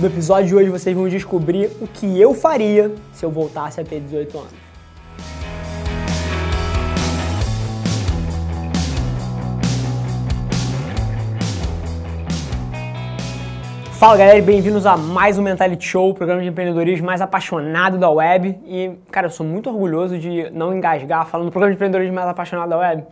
No episódio de hoje vocês vão descobrir o que eu faria se eu voltasse a ter 18 anos. Fala galera, bem-vindos a mais um Mentality Show, o programa de empreendedorismo mais apaixonado da web. E, cara, eu sou muito orgulhoso de não engasgar falando do programa de empreendedorismo mais apaixonado da web.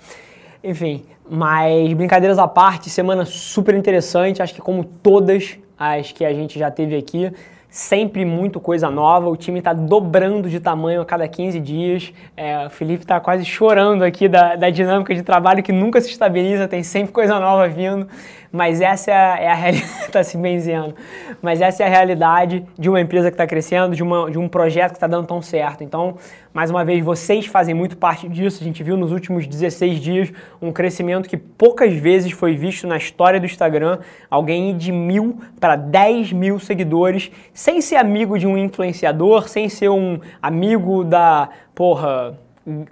Enfim, mas brincadeiras à parte, semana super interessante, acho que como todas as que a gente já teve aqui. Sempre muito coisa nova, o time está dobrando de tamanho a cada 15 dias. É, o Felipe está quase chorando aqui da, da dinâmica de trabalho que nunca se estabiliza, tem sempre coisa nova vindo mas essa é a, é realidade, tá se benzendo, mas essa é a realidade de uma empresa que está crescendo, de, uma, de um projeto que está dando tão certo. Então, mais uma vez, vocês fazem muito parte disso. A gente viu nos últimos 16 dias um crescimento que poucas vezes foi visto na história do Instagram. Alguém ir de mil para 10 mil seguidores, sem ser amigo de um influenciador, sem ser um amigo da, porra,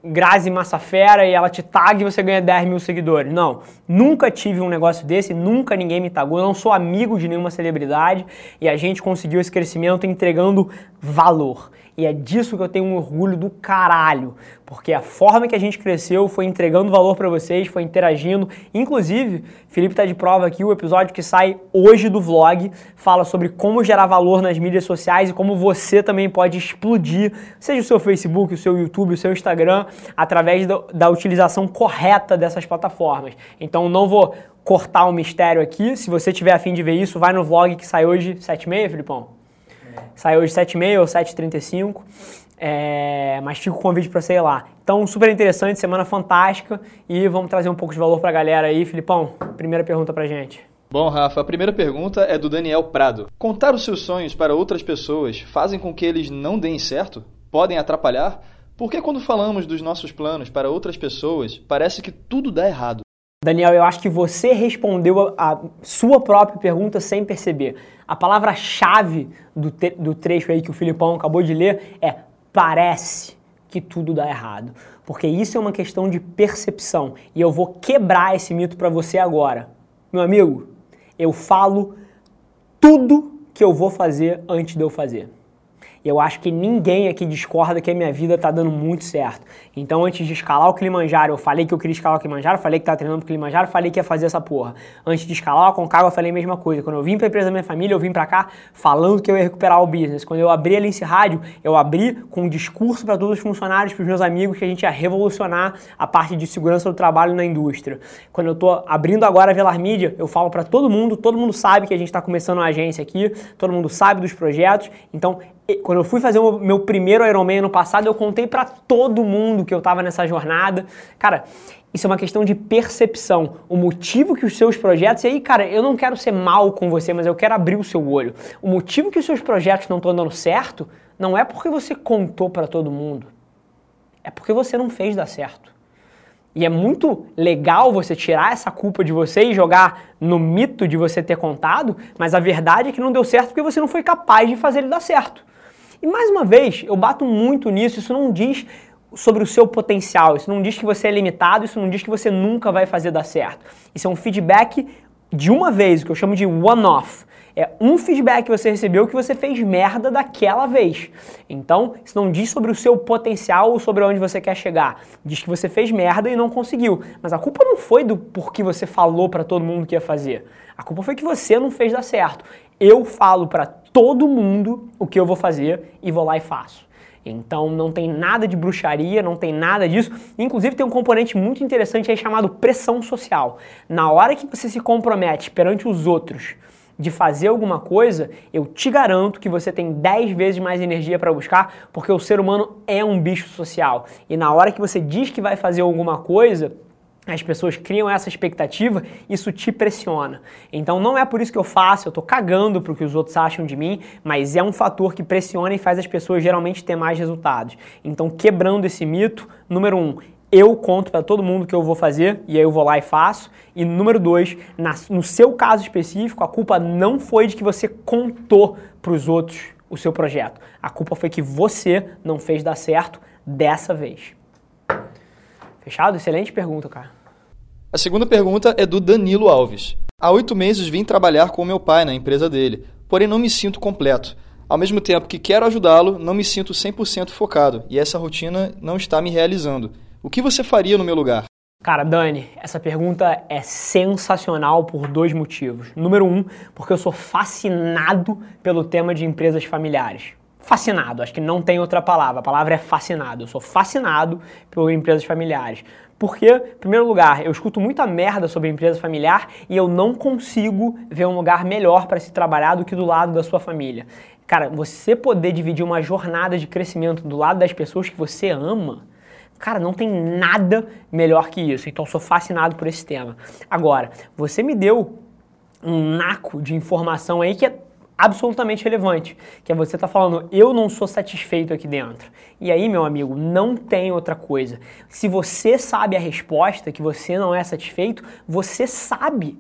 Grazi Massafera e ela te tag e você ganha 10 mil seguidores. Não, nunca tive um negócio desse, nunca ninguém me tagou, eu não sou amigo de nenhuma celebridade e a gente conseguiu esse crescimento entregando valor. E é disso que eu tenho um orgulho do caralho, porque a forma que a gente cresceu foi entregando valor para vocês, foi interagindo. Inclusive, Felipe tá de prova aqui, o episódio que sai hoje do vlog fala sobre como gerar valor nas mídias sociais e como você também pode explodir, seja o seu Facebook, o seu YouTube, o seu Instagram, através do, da utilização correta dessas plataformas. Então não vou cortar o um mistério aqui. Se você tiver afim de ver isso, vai no vlog que sai hoje, 7h30, Filipão? Sai hoje 7h30 ou 7h35. É, mas fica o convite para você ir lá. Então, super interessante, semana fantástica e vamos trazer um pouco de valor para a galera aí. Filipão, primeira pergunta para gente. Bom, Rafa, a primeira pergunta é do Daniel Prado. Contar os seus sonhos para outras pessoas fazem com que eles não deem certo? Podem atrapalhar? Porque quando falamos dos nossos planos para outras pessoas, parece que tudo dá errado? Daniel, eu acho que você respondeu a, sua própria pergunta sem perceber. A palavra-chave do, do trecho aí que o Filipão acabou de ler é parece que tudo dá errado. Porque isso é uma questão de percepção. E eu vou quebrar esse mito para você agora. Meu amigo, eu falo tudo que eu vou fazer antes de eu fazer. Eu acho que ninguém aqui discorda que a minha vida está dando muito certo. Então, antes de escalar o Kilimanjaro, eu falei que eu queria escalar o Kilimanjaro, falei que estava treinando pro Kilimanjaro, falei que ia fazer essa porra. Antes de escalar o Aconcagua, eu falei a mesma coisa. Quando eu vim para empresa da minha família, eu vim para cá falando que eu ia recuperar o business. Quando eu abri a Lince Rádio, eu abri com um discurso para todos os funcionários, para os meus amigos, que a gente ia revolucionar a parte de segurança do trabalho na indústria. Quando eu estou abrindo agora a Velar Mídia, eu falo para todo mundo, todo mundo sabe que a gente está começando uma agência aqui, todo mundo sabe dos projetos. Então, quando eu fui fazer o meu primeiro Ironman ano passado, eu contei para todo mundo que eu estava nessa jornada. Cara, isso é uma questão de percepção. O motivo que os seus projetos. E aí, cara, eu não quero ser mal com você, mas eu quero abrir o seu olho. O motivo que os seus projetos não estão dando certo não é porque você contou para todo mundo. É porque você não fez dar certo. E é muito legal você tirar essa culpa de você e jogar no mito de você ter contado, mas a verdade é que não deu certo porque você não foi capaz de fazer ele dar certo. E mais uma vez, eu bato muito nisso, isso não diz sobre o seu potencial, isso não diz que você é limitado, isso não diz que você nunca vai fazer dar certo. Isso é um feedback de uma vez, o que eu chamo de one-off. É um feedback que você recebeu que você fez merda daquela vez. Então, isso não diz sobre o seu potencial ou sobre onde você quer chegar. Diz que você fez merda e não conseguiu. Mas a culpa não foi do porquê você falou para todo mundo que ia fazer. A culpa foi que você não fez dar certo. Eu falo para todo mundo o que eu vou fazer e vou lá e faço. Então não tem nada de bruxaria, não tem nada disso. Inclusive tem um componente muito interessante aí chamado pressão social. Na hora que você se compromete perante os outros de fazer alguma coisa, eu te garanto que você tem 10 vezes mais energia para buscar, porque o ser humano é um bicho social. E na hora que você diz que vai fazer alguma coisa, as pessoas criam essa expectativa, isso te pressiona. Então não é por isso que eu faço, eu tô cagando pro que os outros acham de mim, mas é um fator que pressiona e faz as pessoas geralmente ter mais resultados. Então, quebrando esse mito, número um, eu conto para todo mundo que eu vou fazer e aí eu vou lá e faço. E número dois, na, no seu caso específico, a culpa não foi de que você contou para os outros o seu projeto. A culpa foi que você não fez dar certo dessa vez. Fechado? Excelente pergunta, cara. A segunda pergunta é do Danilo Alves. Há oito meses vim trabalhar com meu pai na empresa dele, porém não me sinto completo. Ao mesmo tempo que quero ajudá-lo, não me sinto 100% focado e essa rotina não está me realizando. O que você faria no meu lugar? Cara, Dani, essa pergunta é sensacional por dois motivos. Número um, porque eu sou fascinado pelo tema de empresas familiares fascinado, acho que não tem outra palavra, a palavra é fascinado. Eu sou fascinado por empresas familiares. Porque, em primeiro lugar, eu escuto muita merda sobre empresa familiar e eu não consigo ver um lugar melhor para se trabalhar do que do lado da sua família. Cara, você poder dividir uma jornada de crescimento do lado das pessoas que você ama, cara, não tem nada melhor que isso. Então, sou fascinado por esse tema. Agora, você me deu um naco de informação aí que é absolutamente relevante, que é você estar tá falando, eu não sou satisfeito aqui dentro. E aí, meu amigo, não tem outra coisa. Se você sabe a resposta, que você não é satisfeito, você sabe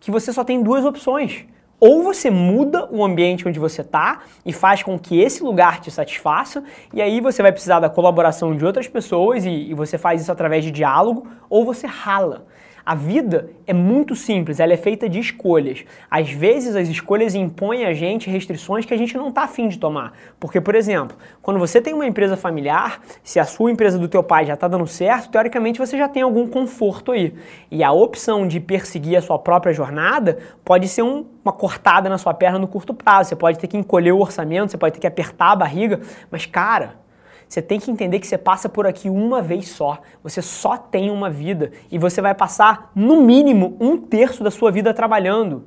que você só tem duas opções. Ou você muda o ambiente onde você está e faz com que esse lugar te satisfaça, e aí você vai precisar da colaboração de outras pessoas e, e você faz isso através de diálogo, ou você rala. A vida é muito simples, ela é feita de escolhas. Às vezes as escolhas impõem a gente restrições que a gente não está afim de tomar. Porque, por exemplo, quando você tem uma empresa familiar, se a sua empresa do teu pai já está dando certo, teoricamente você já tem algum conforto aí. E a opção de perseguir a sua própria jornada pode ser um, uma cortada na sua perna no curto prazo. Você pode ter que encolher o orçamento, você pode ter que apertar a barriga, mas cara, você tem que entender que você passa por aqui uma vez só. Você só tem uma vida e você vai passar, no mínimo, um terço da sua vida trabalhando.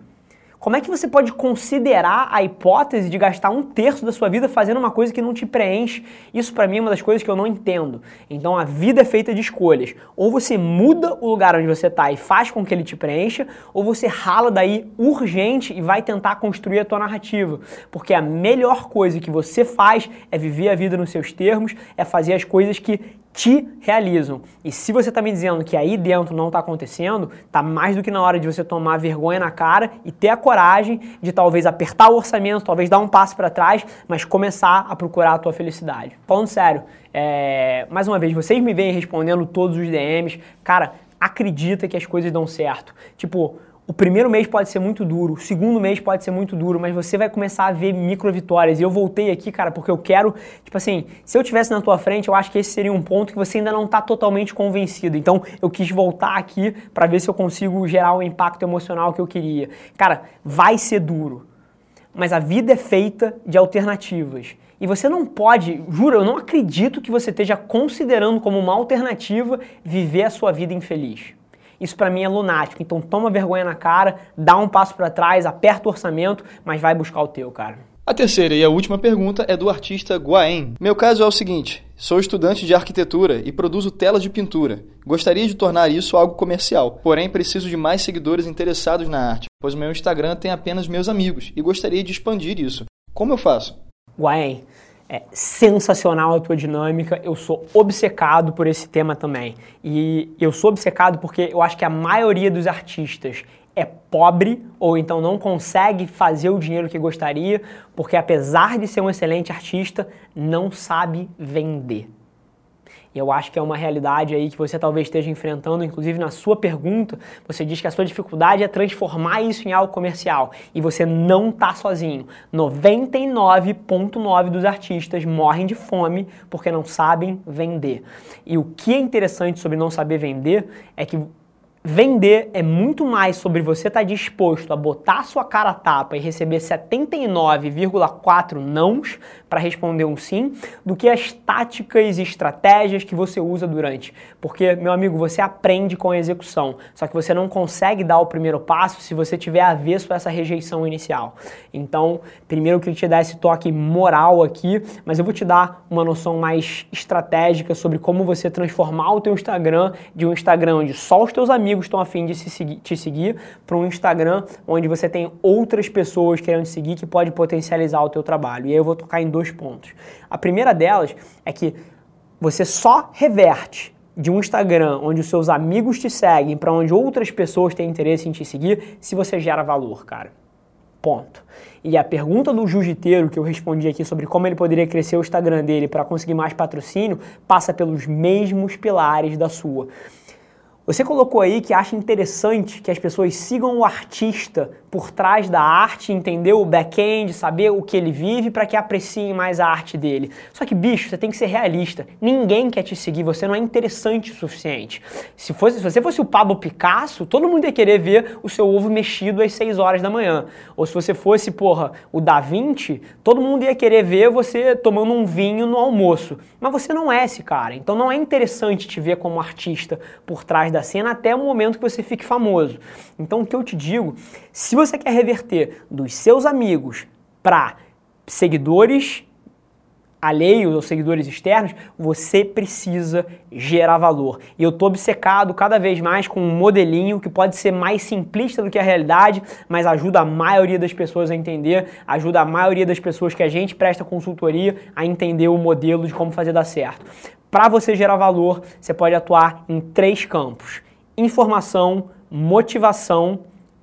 Como é que você pode considerar a hipótese de gastar um terço da sua vida fazendo uma coisa que não te preenche? Isso para mim é uma das coisas que eu não entendo. Então a vida é feita de escolhas. Ou você muda o lugar onde você está e faz com que ele te preencha, ou você rala daí urgente e vai tentar construir a tua narrativa. Porque a melhor coisa que você faz é viver a vida nos seus termos, é fazer as coisas que te realizam. E se você está me dizendo que aí dentro não está acontecendo, tá mais do que na hora de você tomar vergonha na cara e ter a coragem de talvez apertar o orçamento, talvez dar um passo para trás, mas começar a procurar a tua felicidade. Falando sério, é... mais uma vez, vocês me vêm respondendo todos os DMs, cara, acredita que as coisas dão certo. Tipo, o primeiro mês pode ser muito duro, o segundo mês pode ser muito duro, mas você vai começar a ver micro vitórias. E eu voltei aqui, cara, porque eu quero, tipo assim, se eu tivesse na tua frente, eu acho que esse seria um ponto que você ainda não está totalmente convencido. Então, eu quis voltar aqui para ver se eu consigo gerar o impacto emocional que eu queria. Cara, vai ser duro, mas a vida é feita de alternativas. E você não pode, juro, eu não acredito que você esteja considerando como uma alternativa viver a sua vida infeliz. Isso para mim é lunático. Então toma vergonha na cara, dá um passo para trás, aperta o orçamento, mas vai buscar o teu, cara. A terceira e a última pergunta é do artista Guaen. Meu caso é o seguinte: sou estudante de arquitetura e produzo telas de pintura. Gostaria de tornar isso algo comercial, porém preciso de mais seguidores interessados na arte, pois meu Instagram tem apenas meus amigos e gostaria de expandir isso. Como eu faço? Guaen, é sensacional a tua dinâmica. Eu sou obcecado por esse tema também. E eu sou obcecado porque eu acho que a maioria dos artistas é pobre ou então não consegue fazer o dinheiro que gostaria, porque apesar de ser um excelente artista, não sabe vender. E eu acho que é uma realidade aí que você talvez esteja enfrentando, inclusive na sua pergunta, você diz que a sua dificuldade é transformar isso em algo comercial. E você não está sozinho. 99,9% dos artistas morrem de fome porque não sabem vender. E o que é interessante sobre não saber vender é que Vender é muito mais sobre você estar tá disposto a botar sua cara a tapa e receber 79,4 nãos para responder um sim, do que as táticas e estratégias que você usa durante. Porque, meu amigo, você aprende com a execução, só que você não consegue dar o primeiro passo se você tiver avesso a essa rejeição inicial. Então, primeiro eu queria te dar esse toque moral aqui, mas eu vou te dar uma noção mais estratégica sobre como você transformar o teu Instagram de um Instagram onde só os teus amigos amigos estão afim de seguir, te seguir para um Instagram onde você tem outras pessoas querendo te seguir que pode potencializar o teu trabalho. E aí eu vou tocar em dois pontos. A primeira delas é que você só reverte de um Instagram onde os seus amigos te seguem para onde outras pessoas têm interesse em te seguir se você gera valor, cara. Ponto. E a pergunta do jiu-jiteiro que eu respondi aqui sobre como ele poderia crescer o Instagram dele para conseguir mais patrocínio passa pelos mesmos pilares da sua. Você colocou aí que acha interessante que as pessoas sigam o artista por trás da arte, entender o back-end, saber o que ele vive para que apreciem mais a arte dele. Só que, bicho, você tem que ser realista. Ninguém quer te seguir, você não é interessante o suficiente. Se, fosse, se você fosse o Pablo Picasso, todo mundo ia querer ver o seu ovo mexido às 6 horas da manhã. Ou se você fosse, porra, o Da Vinci, todo mundo ia querer ver você tomando um vinho no almoço. Mas você não é esse cara. Então não é interessante te ver como artista por trás da cena até o momento que você fique famoso. Então, o que eu te digo, se você quer reverter dos seus amigos para seguidores alheios ou seguidores externos, você precisa gerar valor. E eu tô obcecado cada vez mais com um modelinho que pode ser mais simplista do que a realidade, mas ajuda a maioria das pessoas a entender, ajuda a maioria das pessoas que a gente presta consultoria a entender o modelo de como fazer dar certo. Para você gerar valor, você pode atuar em três campos: informação, motivação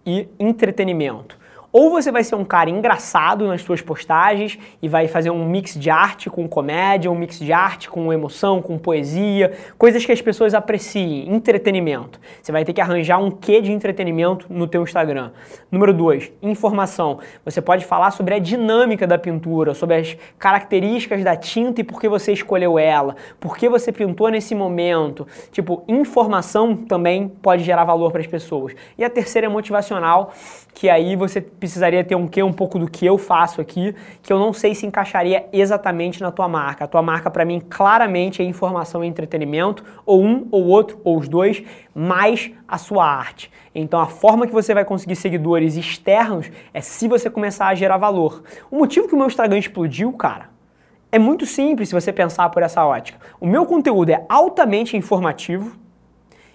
e entretenimento. Ou você vai ser um cara engraçado nas suas postagens e vai fazer um mix de arte com comédia, um mix de arte com emoção, com poesia, coisas que as pessoas apreciem, entretenimento. Você vai ter que arranjar um quê de entretenimento no teu Instagram. Número dois, informação. Você pode falar sobre a dinâmica da pintura, sobre as características da tinta e por que você escolheu ela, por que você pintou nesse momento. Tipo, informação também pode gerar valor para as pessoas. E a terceira é motivacional, que aí você precisaria ter um quê, um pouco do que eu faço aqui, que eu não sei se encaixaria exatamente na tua marca. A tua marca, para mim, claramente é informação e entretenimento, ou um, ou outro, ou os dois, mais a sua arte. Então, a forma que você vai conseguir seguidores externos é se você começar a gerar valor. O motivo que o meu Instagram explodiu, cara, é muito simples se você pensar por essa ótica. O meu conteúdo é altamente informativo,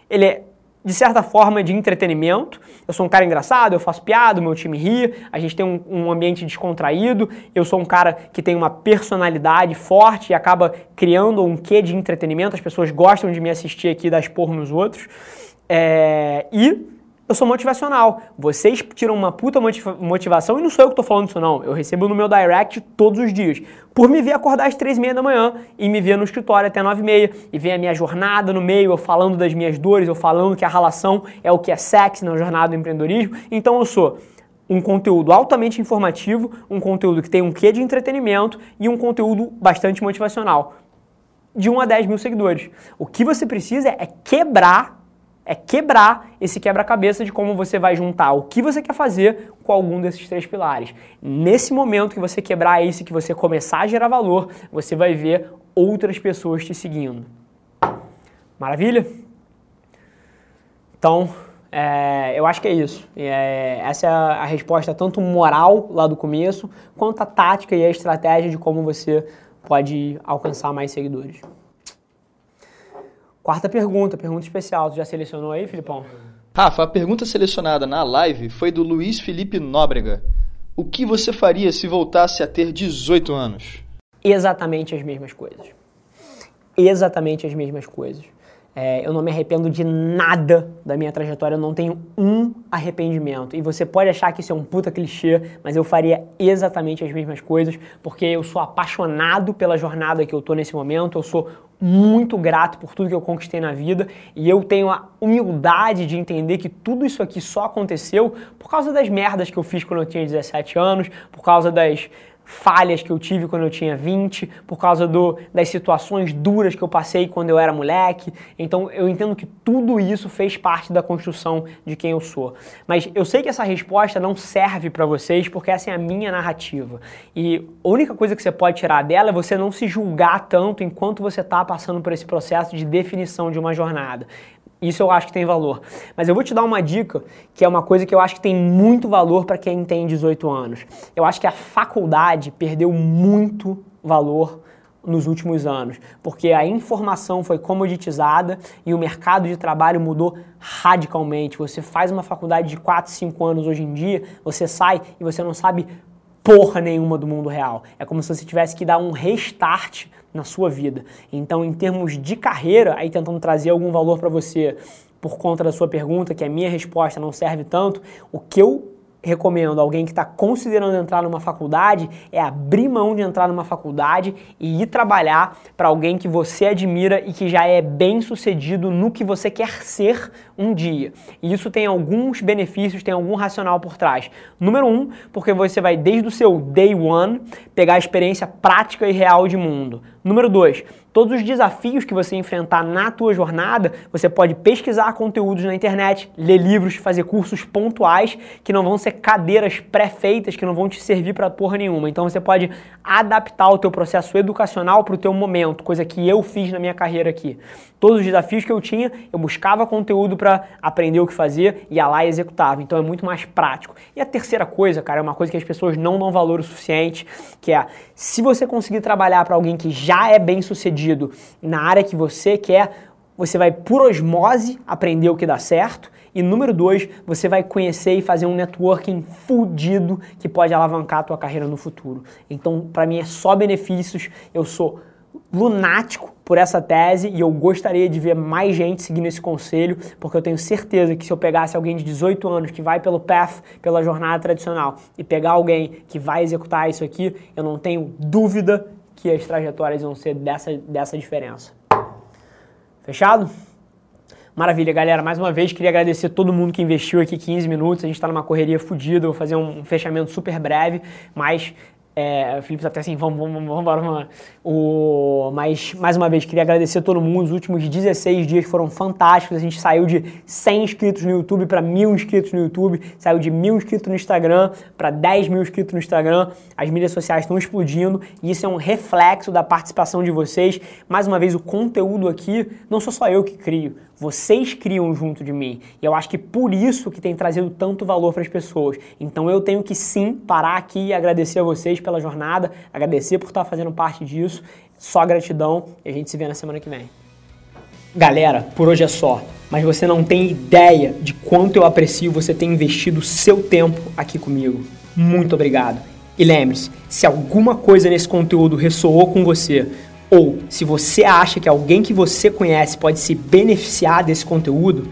ele é de certa forma, de entretenimento. Eu sou um cara engraçado, eu faço piada, meu time ri, a gente tem um, um, ambiente descontraído. Eu sou um cara que tem uma personalidade forte e acaba criando um quê de entretenimento. As pessoas gostam de me assistir aqui dar esporro nos outros. É, e eu sou motivacional. Vocês tiram uma puta motivação e não sou eu que estou falando isso não. Eu recebo no meu direct todos os dias. Por me ver acordar às três e meia da manhã e me ver no escritório até nove e meia e ver a minha jornada no meio, eu falando das minhas dores, eu falando que a relação é o que é sexy na jornada do empreendedorismo. Então eu sou um conteúdo altamente informativo, um conteúdo que tem um quê de entretenimento e um conteúdo bastante motivacional. De 1 a 10 mil seguidores. O que você precisa é quebrar é quebrar esse quebra-cabeça de como você vai juntar o que você quer fazer com algum desses três pilares. Nesse momento que você quebrar isso, que você começar a gerar valor, você vai ver outras pessoas te seguindo. Maravilha? Então, é, eu acho que é isso. É, essa é a resposta tanto moral lá do começo, quanto a tática e a estratégia de como você pode alcançar mais seguidores. Quarta pergunta, pergunta especial. Tu já selecionou aí, Filipão? Rafa, a pergunta selecionada na live foi do Luiz Felipe Nóbrega. O que você faria se voltasse a ter 18 anos? Exatamente as mesmas coisas. Exatamente as mesmas coisas. É, eu não me arrependo de nada da minha trajetória, eu não tenho um arrependimento. E você pode achar que isso é um puta clichê, mas eu faria exatamente as mesmas coisas, porque eu sou apaixonado pela jornada que eu tô nesse momento, eu sou muito grato por tudo que eu conquistei na vida e eu tenho a humildade de entender que tudo isso aqui só aconteceu por causa das merdas que eu fiz quando eu tinha 17 anos, por causa das falhas que eu tive quando eu tinha 20, por causa do, das situações duras que eu passei quando eu era moleque. Então eu entendo que tudo isso fez parte da construção de quem eu sou. Mas eu sei que essa resposta não serve para vocês porque essa é a minha narrativa. E a única coisa que você pode tirar dela é você não se julgar tanto enquanto você está passando por esse processo de definição de uma jornada. Isso eu acho que tem valor. Mas eu vou te dar uma dica, que é uma coisa que eu acho que tem muito valor para quem tem 18 anos. Eu acho que a faculdade perdeu muito valor nos últimos anos, porque a informação foi comoditizada e o mercado de trabalho mudou radicalmente. Você faz uma faculdade de 4, 5 anos hoje em dia, você sai e você não sabe porra nenhuma do mundo real. É como se você tivesse que dar um restart na sua vida. Então, em termos de carreira, aí tentando trazer algum valor para você por conta da sua pergunta, que a minha resposta não serve tanto, o que eu recomendo alguém que está considerando entrar numa faculdade é abrir mão de entrar numa faculdade e ir trabalhar para alguém que você admira e que já é bem sucedido no que você quer ser um dia. E isso tem alguns benefícios, tem algum racional por trás. Número um, porque você vai desde o seu day one pegar a experiência prática e real de mundo. Número dois, Todos os desafios que você enfrentar na tua jornada, você pode pesquisar conteúdos na internet, ler livros, fazer cursos pontuais que não vão ser cadeiras pré-feitas que não vão te servir para porra nenhuma. Então você pode adaptar o teu processo educacional para o teu momento, coisa que eu fiz na minha carreira aqui. Todos os desafios que eu tinha, eu buscava conteúdo para aprender o que fazer, ia lá e executava. Então é muito mais prático. E a terceira coisa, cara, é uma coisa que as pessoas não dão valor o suficiente, que é se você conseguir trabalhar para alguém que já é bem sucedido na área que você quer, você vai por osmose aprender o que dá certo. E número dois, você vai conhecer e fazer um networking fudido que pode alavancar a tua carreira no futuro. Então, para mim é só benefícios. Eu sou lunático por essa tese e eu gostaria de ver mais gente seguindo esse conselho, porque eu tenho certeza que se eu pegasse alguém de 18 anos que vai pelo path, pela jornada tradicional, e pegar alguém que vai executar isso aqui, eu não tenho dúvida que as trajetórias vão ser dessa, dessa diferença. Fechado? Maravilha, galera. Mais uma vez, queria agradecer todo mundo que investiu aqui 15 minutos. A gente está numa correria fodida. Vou fazer um fechamento super breve, mas é, o Felipe tá até assim, vamos, vamos, vamos, vamos. O, mas, mais uma vez, queria agradecer a todo mundo. Os últimos 16 dias foram fantásticos. A gente saiu de 100 inscritos no YouTube para 1000 inscritos no YouTube, saiu de 1000 inscritos no Instagram para 10 mil inscritos no Instagram. As mídias sociais estão explodindo e isso é um reflexo da participação de vocês. Mais uma vez, o conteúdo aqui, não sou só eu que crio. Vocês criam junto de mim. E eu acho que por isso que tem trazido tanto valor para as pessoas. Então eu tenho que sim parar aqui e agradecer a vocês pela jornada, agradecer por estar fazendo parte disso. Só gratidão e a gente se vê na semana que vem. Galera, por hoje é só. Mas você não tem ideia de quanto eu aprecio você ter investido seu tempo aqui comigo. Muito obrigado. E lembre-se, se alguma coisa nesse conteúdo ressoou com você, ou se você acha que alguém que você conhece pode se beneficiar desse conteúdo,